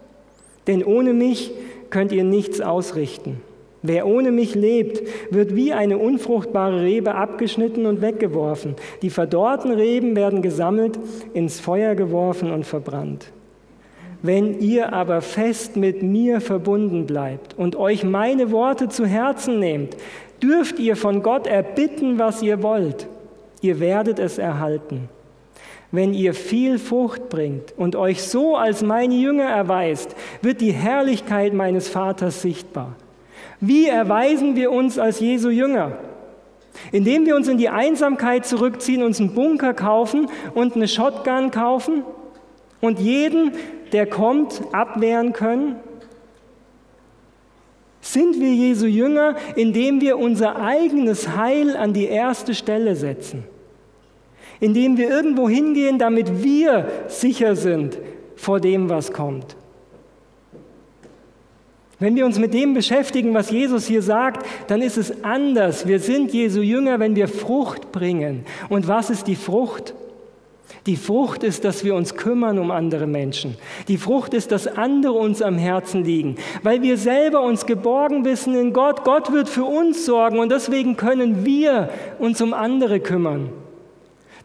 Denn ohne mich könnt ihr nichts ausrichten. Wer ohne mich lebt, wird wie eine unfruchtbare Rebe abgeschnitten und weggeworfen. Die verdorrten Reben werden gesammelt, ins Feuer geworfen und verbrannt. Wenn ihr aber fest mit mir verbunden bleibt und euch meine Worte zu Herzen nehmt, dürft ihr von Gott erbitten, was ihr wollt. Ihr werdet es erhalten wenn ihr viel Frucht bringt und euch so als meine Jünger erweist, wird die Herrlichkeit meines Vaters sichtbar. Wie erweisen wir uns als Jesu Jünger? Indem wir uns in die Einsamkeit zurückziehen, uns einen Bunker kaufen und eine Shotgun kaufen und jeden, der kommt, abwehren können? Sind wir Jesu Jünger, indem wir unser eigenes Heil an die erste Stelle setzen? indem wir irgendwo hingehen, damit wir sicher sind vor dem, was kommt. Wenn wir uns mit dem beschäftigen, was Jesus hier sagt, dann ist es anders. Wir sind Jesu Jünger, wenn wir Frucht bringen. Und was ist die Frucht? Die Frucht ist, dass wir uns kümmern um andere Menschen. Die Frucht ist, dass andere uns am Herzen liegen, weil wir selber uns geborgen wissen in Gott. Gott wird für uns sorgen und deswegen können wir uns um andere kümmern.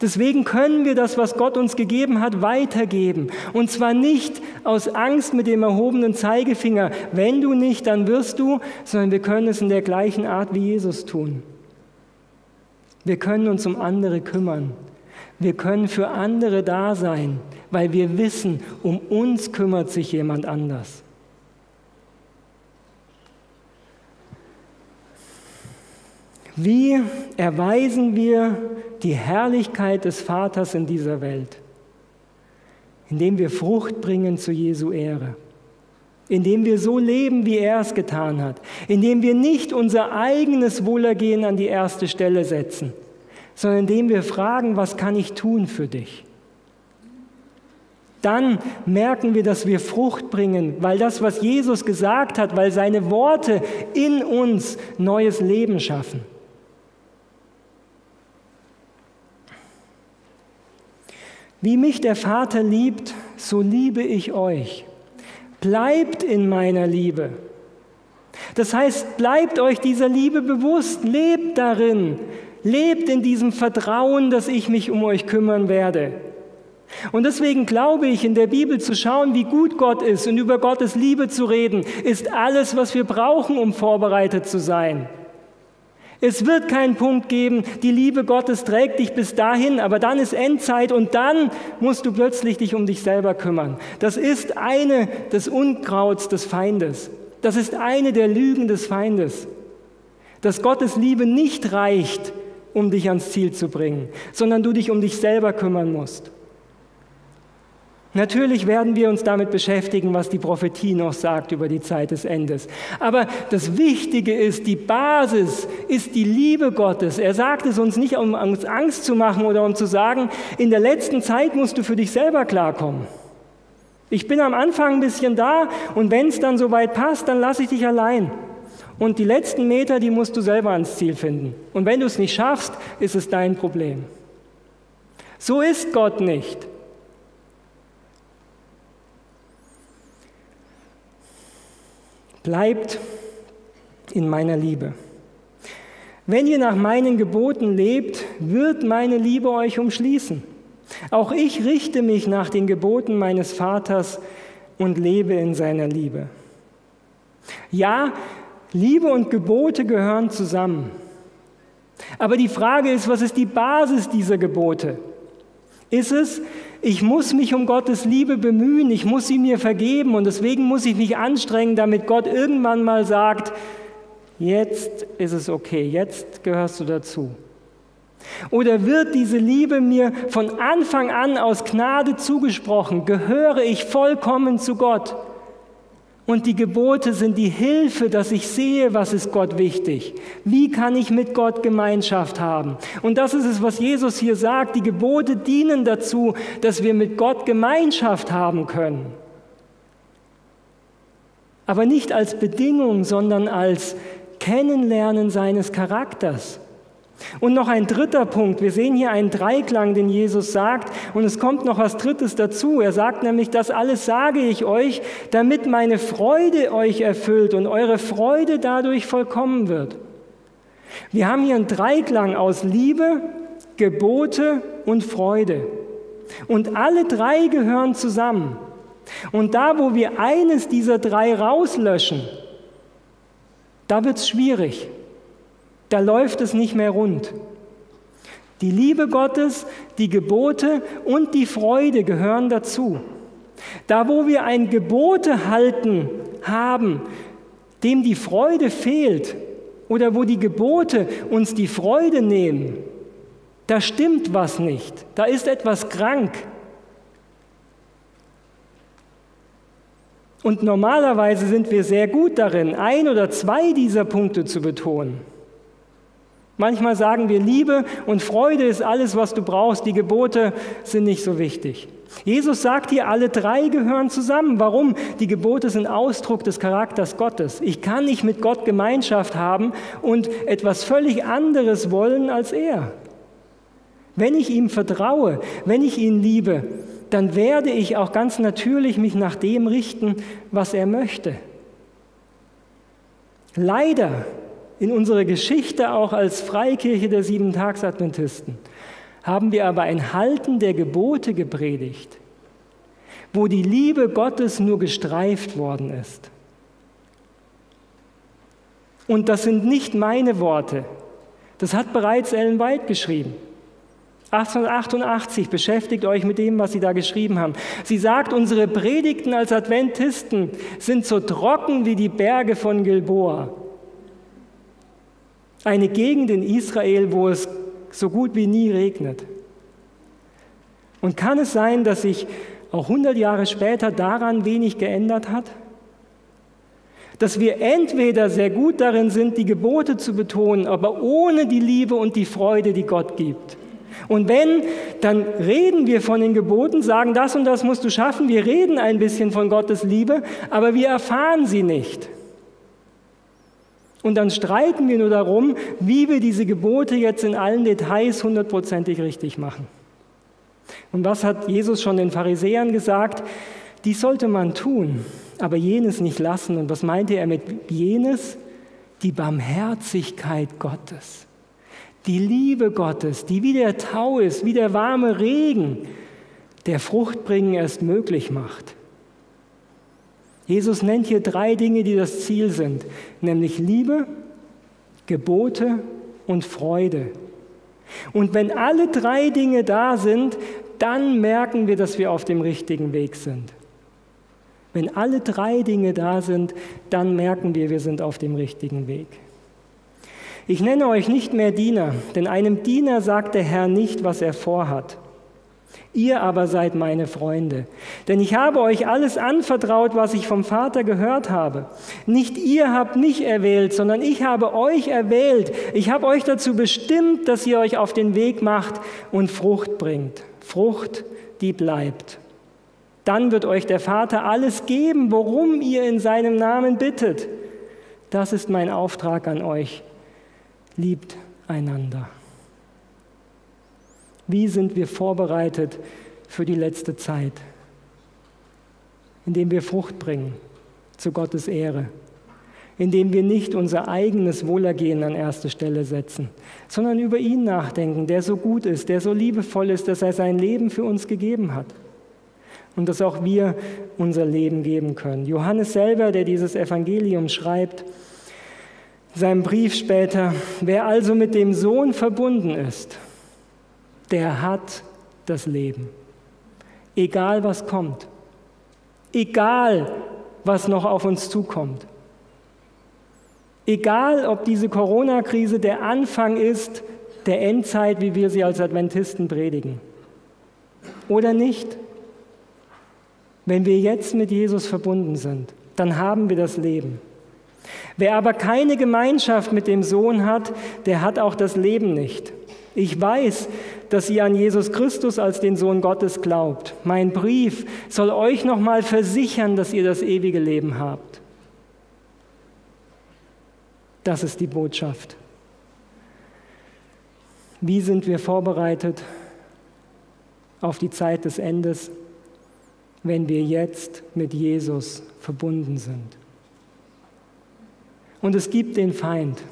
Deswegen können wir das, was Gott uns gegeben hat, weitergeben. Und zwar nicht aus Angst mit dem erhobenen Zeigefinger, wenn du nicht, dann wirst du, sondern wir können es in der gleichen Art wie Jesus tun. Wir können uns um andere kümmern. Wir können für andere da sein, weil wir wissen, um uns kümmert sich jemand anders. Wie erweisen wir die Herrlichkeit des Vaters in dieser Welt? Indem wir Frucht bringen zu Jesu Ehre. Indem wir so leben, wie er es getan hat. Indem wir nicht unser eigenes Wohlergehen an die erste Stelle setzen, sondern indem wir fragen, was kann ich tun für dich? Dann merken wir, dass wir Frucht bringen, weil das, was Jesus gesagt hat, weil seine Worte in uns neues Leben schaffen. Wie mich der Vater liebt, so liebe ich euch. Bleibt in meiner Liebe. Das heißt, bleibt euch dieser Liebe bewusst, lebt darin, lebt in diesem Vertrauen, dass ich mich um euch kümmern werde. Und deswegen glaube ich, in der Bibel zu schauen, wie gut Gott ist und über Gottes Liebe zu reden, ist alles, was wir brauchen, um vorbereitet zu sein. Es wird keinen Punkt geben, die Liebe Gottes trägt dich bis dahin, aber dann ist Endzeit und dann musst du plötzlich dich um dich selber kümmern. Das ist eine des Unkrauts des Feindes. Das ist eine der Lügen des Feindes. Dass Gottes Liebe nicht reicht, um dich ans Ziel zu bringen, sondern du dich um dich selber kümmern musst. Natürlich werden wir uns damit beschäftigen, was die Prophetie noch sagt über die Zeit des Endes. Aber das Wichtige ist, die Basis ist die Liebe Gottes. Er sagt es uns nicht, um uns Angst zu machen oder um zu sagen, in der letzten Zeit musst du für dich selber klarkommen. Ich bin am Anfang ein bisschen da und wenn es dann soweit passt, dann lasse ich dich allein. Und die letzten Meter, die musst du selber ans Ziel finden. Und wenn du es nicht schaffst, ist es dein Problem. So ist Gott nicht. Bleibt in meiner Liebe. Wenn ihr nach meinen Geboten lebt, wird meine Liebe euch umschließen. Auch ich richte mich nach den Geboten meines Vaters und lebe in seiner Liebe. Ja, Liebe und Gebote gehören zusammen. Aber die Frage ist, was ist die Basis dieser Gebote? Ist es, ich muss mich um Gottes Liebe bemühen, ich muss sie mir vergeben und deswegen muss ich mich anstrengen, damit Gott irgendwann mal sagt, jetzt ist es okay, jetzt gehörst du dazu. Oder wird diese Liebe mir von Anfang an aus Gnade zugesprochen? Gehöre ich vollkommen zu Gott? Und die Gebote sind die Hilfe, dass ich sehe, was ist Gott wichtig. Wie kann ich mit Gott Gemeinschaft haben? Und das ist es, was Jesus hier sagt. Die Gebote dienen dazu, dass wir mit Gott Gemeinschaft haben können. Aber nicht als Bedingung, sondern als Kennenlernen seines Charakters. Und noch ein dritter Punkt. Wir sehen hier einen Dreiklang, den Jesus sagt. Und es kommt noch was Drittes dazu. Er sagt nämlich, das alles sage ich euch, damit meine Freude euch erfüllt und eure Freude dadurch vollkommen wird. Wir haben hier einen Dreiklang aus Liebe, Gebote und Freude. Und alle drei gehören zusammen. Und da, wo wir eines dieser drei rauslöschen, da wird es schwierig da läuft es nicht mehr rund. Die Liebe Gottes, die Gebote und die Freude gehören dazu. Da, wo wir ein Gebote halten haben, dem die Freude fehlt, oder wo die Gebote uns die Freude nehmen, da stimmt was nicht, da ist etwas krank. Und normalerweise sind wir sehr gut darin, ein oder zwei dieser Punkte zu betonen. Manchmal sagen wir, Liebe und Freude ist alles, was du brauchst, die Gebote sind nicht so wichtig. Jesus sagt hier, alle drei gehören zusammen. Warum? Die Gebote sind Ausdruck des Charakters Gottes. Ich kann nicht mit Gott Gemeinschaft haben und etwas völlig anderes wollen als er. Wenn ich ihm vertraue, wenn ich ihn liebe, dann werde ich auch ganz natürlich mich nach dem richten, was er möchte. Leider in unserer Geschichte auch als Freikirche der Sieben-Tags-Adventisten haben wir aber ein Halten der Gebote gepredigt, wo die Liebe Gottes nur gestreift worden ist. Und das sind nicht meine Worte. Das hat bereits Ellen White geschrieben. 1888 beschäftigt euch mit dem, was sie da geschrieben haben. Sie sagt, unsere Predigten als Adventisten sind so trocken wie die Berge von Gilboa. Eine Gegend in Israel, wo es so gut wie nie regnet. Und kann es sein, dass sich auch 100 Jahre später daran wenig geändert hat? Dass wir entweder sehr gut darin sind, die Gebote zu betonen, aber ohne die Liebe und die Freude, die Gott gibt. Und wenn, dann reden wir von den Geboten, sagen, das und das musst du schaffen. Wir reden ein bisschen von Gottes Liebe, aber wir erfahren sie nicht. Und dann streiten wir nur darum, wie wir diese Gebote jetzt in allen Details hundertprozentig richtig machen. Und was hat Jesus schon den Pharisäern gesagt? Dies sollte man tun, aber jenes nicht lassen. Und was meinte er mit jenes? Die Barmherzigkeit Gottes, die Liebe Gottes, die wie der Tau ist, wie der warme Regen, der Fruchtbringen erst möglich macht. Jesus nennt hier drei Dinge, die das Ziel sind, nämlich Liebe, Gebote und Freude. Und wenn alle drei Dinge da sind, dann merken wir, dass wir auf dem richtigen Weg sind. Wenn alle drei Dinge da sind, dann merken wir, wir sind auf dem richtigen Weg. Ich nenne euch nicht mehr Diener, denn einem Diener sagt der Herr nicht, was er vorhat. Ihr aber seid meine Freunde, denn ich habe euch alles anvertraut, was ich vom Vater gehört habe. Nicht ihr habt mich erwählt, sondern ich habe euch erwählt. Ich habe euch dazu bestimmt, dass ihr euch auf den Weg macht und Frucht bringt. Frucht, die bleibt. Dann wird euch der Vater alles geben, worum ihr in seinem Namen bittet. Das ist mein Auftrag an euch. Liebt einander. Wie sind wir vorbereitet für die letzte Zeit? Indem wir Frucht bringen zu Gottes Ehre. Indem wir nicht unser eigenes Wohlergehen an erste Stelle setzen, sondern über ihn nachdenken, der so gut ist, der so liebevoll ist, dass er sein Leben für uns gegeben hat. Und dass auch wir unser Leben geben können. Johannes selber, der dieses Evangelium schreibt, in seinem Brief später, wer also mit dem Sohn verbunden ist, der hat das Leben. Egal was kommt. Egal was noch auf uns zukommt. Egal ob diese Corona-Krise der Anfang ist der Endzeit, wie wir sie als Adventisten predigen. Oder nicht. Wenn wir jetzt mit Jesus verbunden sind, dann haben wir das Leben. Wer aber keine Gemeinschaft mit dem Sohn hat, der hat auch das Leben nicht. Ich weiß, dass ihr an Jesus Christus als den Sohn Gottes glaubt. Mein Brief soll euch nochmal versichern, dass ihr das ewige Leben habt. Das ist die Botschaft. Wie sind wir vorbereitet auf die Zeit des Endes, wenn wir jetzt mit Jesus verbunden sind? Und es gibt den Feind.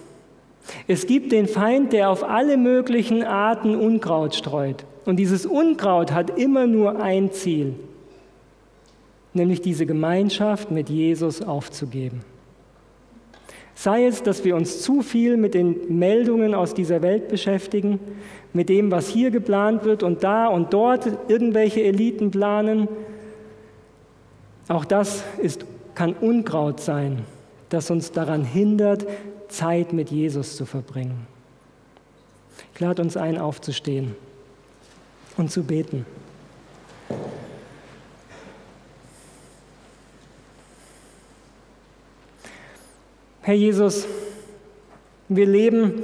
Es gibt den Feind, der auf alle möglichen Arten Unkraut streut. Und dieses Unkraut hat immer nur ein Ziel, nämlich diese Gemeinschaft mit Jesus aufzugeben. Sei es, dass wir uns zu viel mit den Meldungen aus dieser Welt beschäftigen, mit dem, was hier geplant wird und da und dort irgendwelche Eliten planen. Auch das ist, kann Unkraut sein, das uns daran hindert, Zeit mit Jesus zu verbringen. Ich lade uns ein, aufzustehen und zu beten. Herr Jesus, wir leben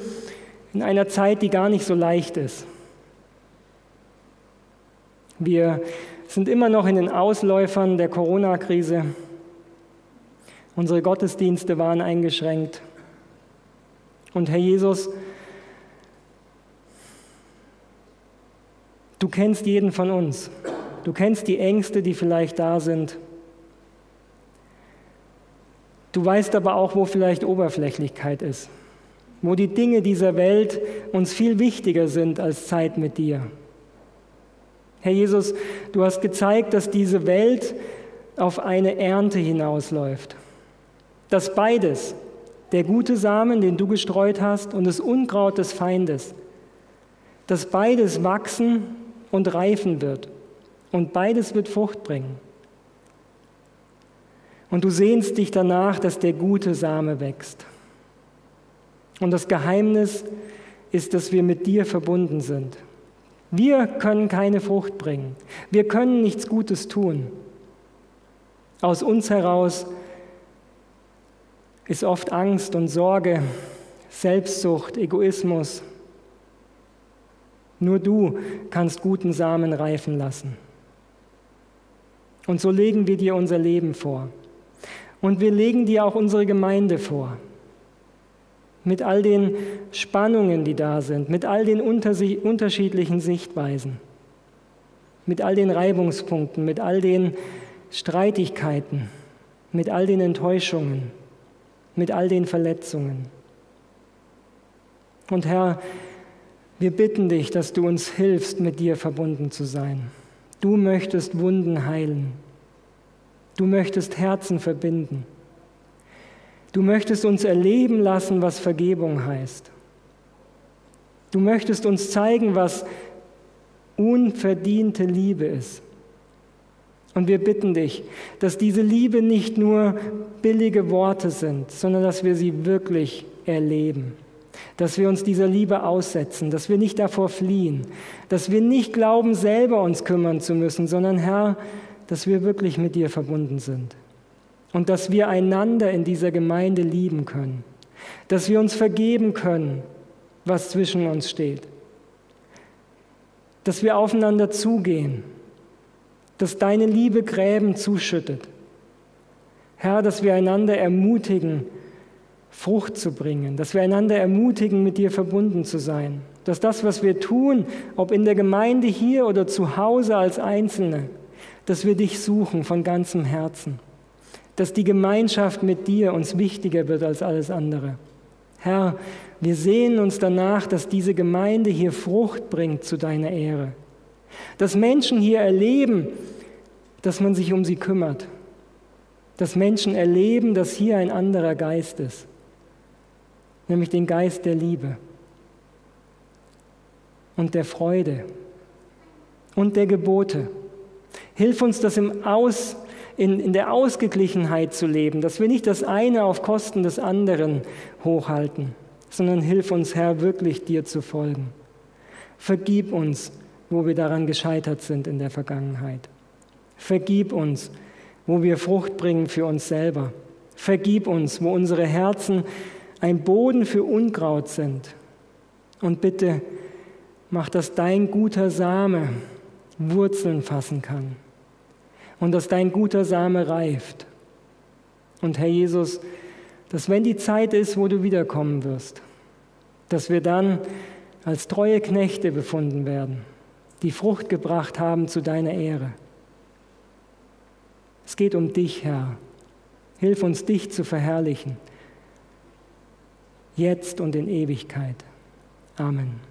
in einer Zeit, die gar nicht so leicht ist. Wir sind immer noch in den Ausläufern der Corona-Krise. Unsere Gottesdienste waren eingeschränkt. Und Herr Jesus, du kennst jeden von uns. Du kennst die Ängste, die vielleicht da sind. Du weißt aber auch, wo vielleicht Oberflächlichkeit ist, wo die Dinge dieser Welt uns viel wichtiger sind als Zeit mit dir. Herr Jesus, du hast gezeigt, dass diese Welt auf eine Ernte hinausläuft, dass beides, der gute Samen, den du gestreut hast, und das Unkraut des Feindes, dass beides wachsen und reifen wird und beides wird Frucht bringen. Und du sehnst dich danach, dass der gute Same wächst. Und das Geheimnis ist, dass wir mit dir verbunden sind. Wir können keine Frucht bringen. Wir können nichts Gutes tun. Aus uns heraus ist oft Angst und Sorge, Selbstsucht, Egoismus. Nur du kannst guten Samen reifen lassen. Und so legen wir dir unser Leben vor. Und wir legen dir auch unsere Gemeinde vor. Mit all den Spannungen, die da sind, mit all den unterschiedlichen Sichtweisen, mit all den Reibungspunkten, mit all den Streitigkeiten, mit all den Enttäuschungen mit all den Verletzungen. Und Herr, wir bitten dich, dass du uns hilfst, mit dir verbunden zu sein. Du möchtest Wunden heilen. Du möchtest Herzen verbinden. Du möchtest uns erleben lassen, was Vergebung heißt. Du möchtest uns zeigen, was unverdiente Liebe ist. Und wir bitten dich, dass diese Liebe nicht nur billige Worte sind, sondern dass wir sie wirklich erleben. Dass wir uns dieser Liebe aussetzen, dass wir nicht davor fliehen, dass wir nicht glauben, selber uns kümmern zu müssen, sondern Herr, dass wir wirklich mit dir verbunden sind. Und dass wir einander in dieser Gemeinde lieben können. Dass wir uns vergeben können, was zwischen uns steht. Dass wir aufeinander zugehen dass deine Liebe Gräben zuschüttet. Herr, dass wir einander ermutigen, Frucht zu bringen, dass wir einander ermutigen, mit dir verbunden zu sein, dass das, was wir tun, ob in der Gemeinde hier oder zu Hause als Einzelne, dass wir dich suchen von ganzem Herzen, dass die Gemeinschaft mit dir uns wichtiger wird als alles andere. Herr, wir sehen uns danach, dass diese Gemeinde hier Frucht bringt zu deiner Ehre. Dass Menschen hier erleben, dass man sich um sie kümmert. Dass Menschen erleben, dass hier ein anderer Geist ist, nämlich den Geist der Liebe und der Freude und der Gebote. Hilf uns, das im Aus, in, in der Ausgeglichenheit zu leben, dass wir nicht das eine auf Kosten des anderen hochhalten, sondern hilf uns, Herr, wirklich dir zu folgen. Vergib uns wo wir daran gescheitert sind in der Vergangenheit. Vergib uns, wo wir Frucht bringen für uns selber. Vergib uns, wo unsere Herzen ein Boden für Unkraut sind. Und bitte mach, dass dein guter Same Wurzeln fassen kann und dass dein guter Same reift. Und Herr Jesus, dass wenn die Zeit ist, wo du wiederkommen wirst, dass wir dann als treue Knechte befunden werden die Frucht gebracht haben zu deiner Ehre. Es geht um dich, Herr. Hilf uns, dich zu verherrlichen, jetzt und in Ewigkeit. Amen.